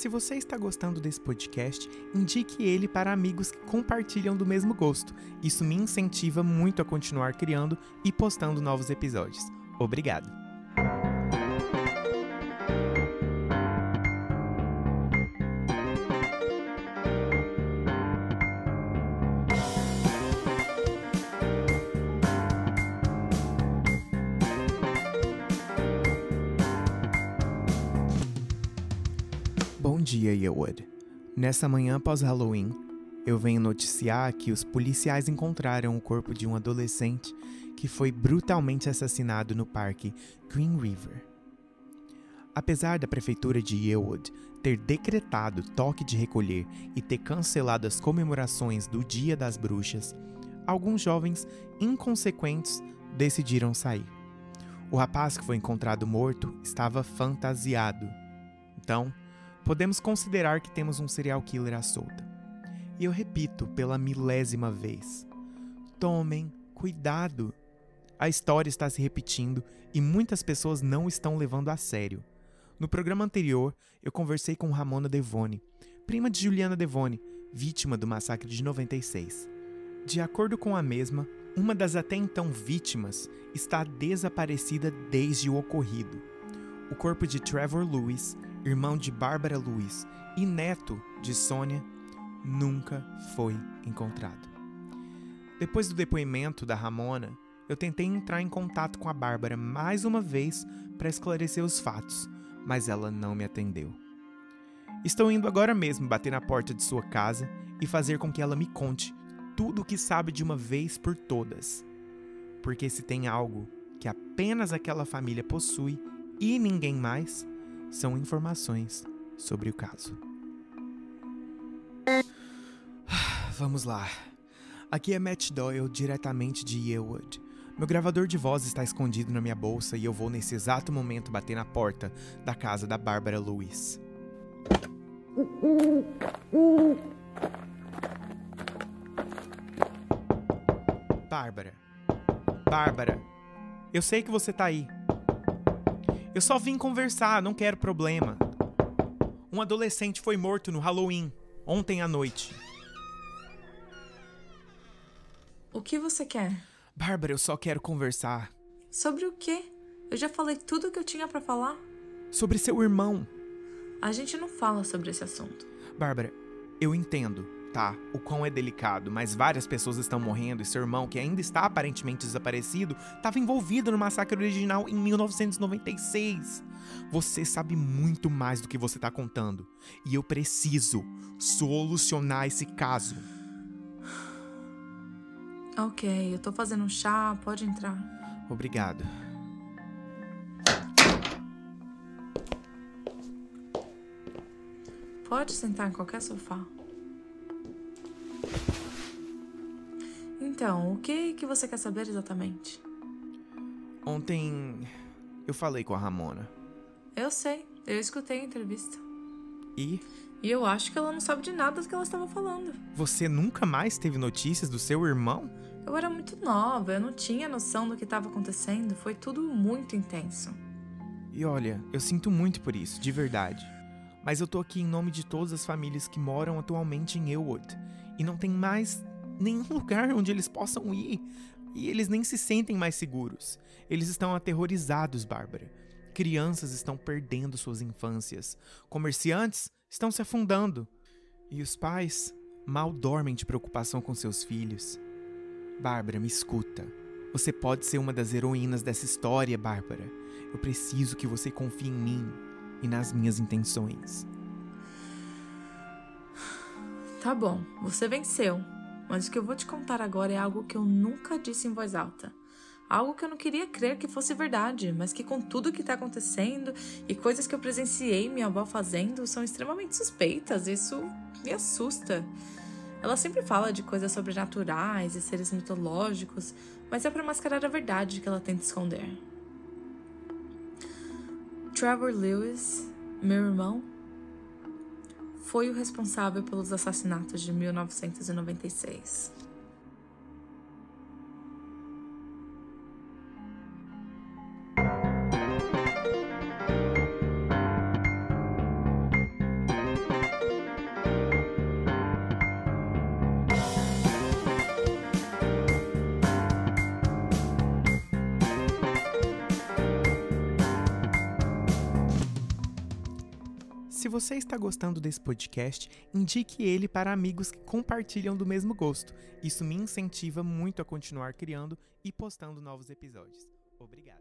Se você está gostando desse podcast, indique ele para amigos que compartilham do mesmo gosto. Isso me incentiva muito a continuar criando e postando novos episódios. Obrigado! Bom dia, Yewood. Nessa manhã após Halloween, eu venho noticiar que os policiais encontraram o corpo de um adolescente que foi brutalmente assassinado no parque Green River. Apesar da prefeitura de Yewood ter decretado toque de recolher e ter cancelado as comemorações do Dia das Bruxas, alguns jovens inconsequentes decidiram sair. O rapaz que foi encontrado morto estava fantasiado. Então, podemos considerar que temos um serial killer à solta. E eu repito pela milésima vez: tomem cuidado. A história está se repetindo e muitas pessoas não estão levando a sério. No programa anterior, eu conversei com Ramona Devone, prima de Juliana Devone, vítima do massacre de 96. De acordo com a mesma, uma das até então vítimas está desaparecida desde o ocorrido. O corpo de Trevor Lewis irmão de Bárbara Luiz e neto de Sônia, nunca foi encontrado. Depois do depoimento da Ramona, eu tentei entrar em contato com a Bárbara mais uma vez para esclarecer os fatos, mas ela não me atendeu. Estou indo agora mesmo bater na porta de sua casa e fazer com que ela me conte tudo o que sabe de uma vez por todas. Porque se tem algo que apenas aquela família possui e ninguém mais, são informações sobre o caso. Vamos lá. Aqui é Matt Doyle, diretamente de Yewood. Meu gravador de voz está escondido na minha bolsa e eu vou nesse exato momento bater na porta da casa da Bárbara Lewis. Bárbara. Bárbara. Eu sei que você tá aí. Eu só vim conversar, não quero problema. Um adolescente foi morto no Halloween, ontem à noite. O que você quer? Bárbara, eu só quero conversar. Sobre o quê? Eu já falei tudo o que eu tinha para falar. Sobre seu irmão. A gente não fala sobre esse assunto. Bárbara, eu entendo, tá? O quão é delicado, mas várias pessoas estão morrendo e seu irmão, que ainda está aparentemente desaparecido, estava envolvido no massacre original em 1996. Você sabe muito mais do que você está contando. E eu preciso solucionar esse caso. Ok, eu tô fazendo um chá, pode entrar. Obrigado. Pode sentar em qualquer sofá. Então, o que que você quer saber exatamente? Ontem eu falei com a Ramona. Eu sei, eu escutei a entrevista. E E eu acho que ela não sabe de nada do que ela estava falando. você nunca mais teve notícias do seu irmão? Eu era muito nova, eu não tinha noção do que estava acontecendo, foi tudo muito intenso. E olha, eu sinto muito por isso, de verdade. Mas eu tô aqui em nome de todas as famílias que moram atualmente em Elwood e não tem mais nenhum lugar onde eles possam ir. E eles nem se sentem mais seguros. Eles estão aterrorizados, Bárbara. Crianças estão perdendo suas infâncias. Comerciantes estão se afundando. E os pais mal dormem de preocupação com seus filhos. Bárbara, me escuta. Você pode ser uma das heroínas dessa história, Bárbara. Eu preciso que você confie em mim e nas minhas intenções. Tá bom, você venceu. Mas o que eu vou te contar agora é algo que eu nunca disse em voz alta. Algo que eu não queria crer que fosse verdade, mas que com tudo que tá acontecendo e coisas que eu presenciei minha avó fazendo são extremamente suspeitas. Isso me assusta. Ela sempre fala de coisas sobrenaturais e seres mitológicos, mas é para mascarar a verdade que ela tenta esconder. Trevor Lewis, meu irmão, foi o responsável pelos assassinatos de 1996. Você está gostando desse podcast, indique ele para amigos que compartilham do mesmo gosto. Isso me incentiva muito a continuar criando e postando novos episódios. Obrigado.